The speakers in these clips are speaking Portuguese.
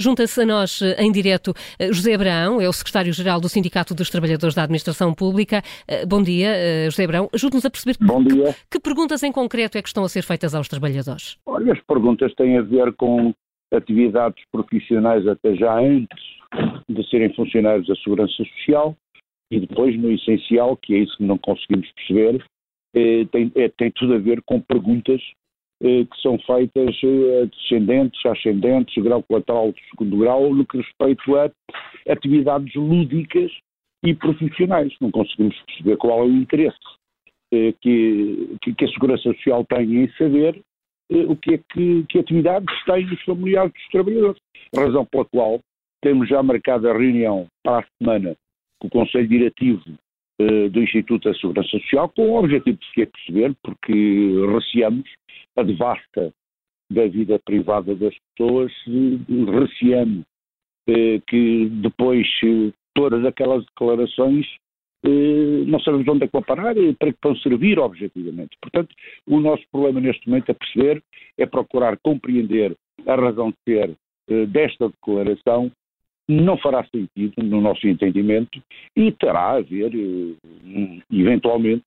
Junta-se a nós eh, em direto eh, José Abrão, é o secretário-geral do Sindicato dos Trabalhadores da Administração Pública. Eh, bom dia, José Abrão. Ajude-nos a perceber Bom dia. Que, que perguntas em concreto é que estão a ser feitas aos trabalhadores? Olha, as perguntas têm a ver com atividades profissionais até já antes de serem funcionários da Segurança Social e depois, no essencial, que é isso que não conseguimos perceber, eh, tem, é, tem tudo a ver com perguntas que são feitas a descendentes, ascendentes, grau colateral de segundo grau, no que respeita a atividades lúdicas e profissionais. Não conseguimos perceber qual é o interesse eh, que, que, a Segurança Social tem em saber o que é que, que atividades têm os familiares dos trabalhadores. Razão pela qual temos já marcada a reunião para a semana com o Conselho Diretivo eh, do Instituto da Segurança Social, com o objetivo de se perceber, porque receamos a devasta da vida privada das pessoas, receamos eh, que depois eh, todas aquelas declarações não sabemos onde é que vão parar e para que vão servir objetivamente. Portanto, o nosso problema neste momento é perceber, é procurar compreender a razão de ser desta declaração não fará sentido no nosso entendimento e terá a ver, eh, eventualmente,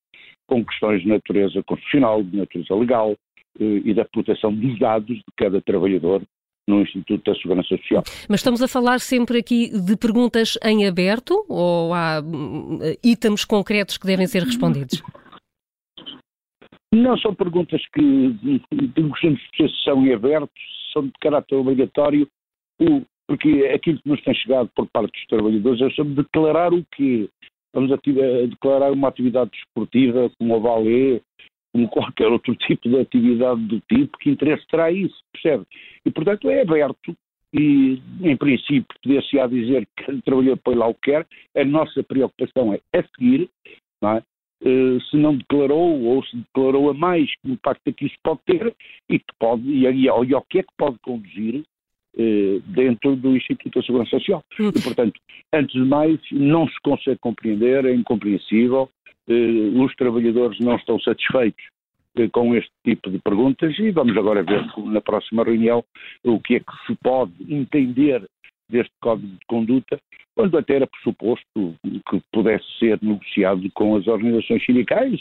com questões de natureza constitucional, de natureza legal eh, e da proteção dos dados de cada trabalhador no Instituto da Segurança Social. Mas estamos a falar sempre aqui de perguntas em aberto ou há hum, itens concretos que devem ser respondidos? Não são perguntas que, temos de são em aberto, são de caráter obrigatório. Porque aquilo que nos tem chegado por parte dos trabalhadores é sobre declarar o quê? Vamos declarar uma atividade desportiva, como a balé, como qualquer outro tipo de atividade do tipo, que interesse terá isso, percebe? E, portanto, é aberto e, em princípio, poder-se-á dizer que o trabalhador põe lá o que quer, a nossa preocupação é a seguir, não é? Uh, se não declarou ou se declarou a mais que impacto que isso pode ter e que pode e, e, e ao que é que pode conduzir eh, dentro do Instituto da Segurança Social. Hum. E, portanto, antes de mais, não se consegue compreender, é incompreensível, eh, os trabalhadores não estão satisfeitos eh, com este tipo de perguntas e vamos agora ver na próxima reunião o que é que se pode entender deste Código de Conduta, quando até era pressuposto que pudesse ser negociado com as organizações sindicais,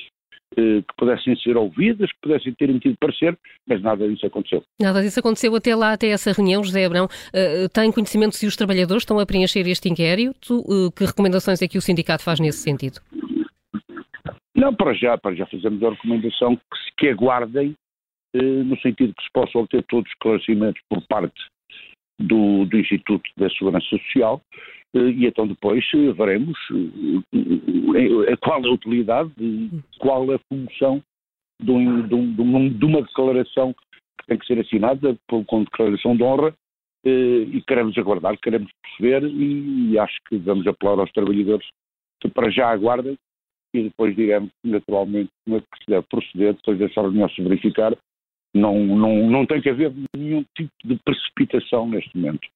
eh, que pudessem ser ouvidas, que pudessem ter emitido parecer, mas nada disso aconteceu. Nada disso aconteceu até lá, até essa reunião, José Abrão. Uh, tem conhecimento se os trabalhadores estão a preencher este inquérito? Uh, que recomendações é que o sindicato faz nesse sentido? Não, para já, para já fazemos a recomendação que, que aguardem, uh, no sentido que se possam obter todos os esclarecimentos por parte do, do Instituto da Segurança Social, eh, e então depois eh, veremos eh, qual a utilidade, qual a função de, um, de, um, de, uma declaração que tem que ser assinada com declaração de honra e queremos aguardar, queremos perceber e acho que vamos apelar aos trabalhadores que para já aguardem e depois digamos naturalmente como é que se deve proceder depois dessa reunião se verificar não, não, não tem que haver nenhum tipo de precipitação neste momento.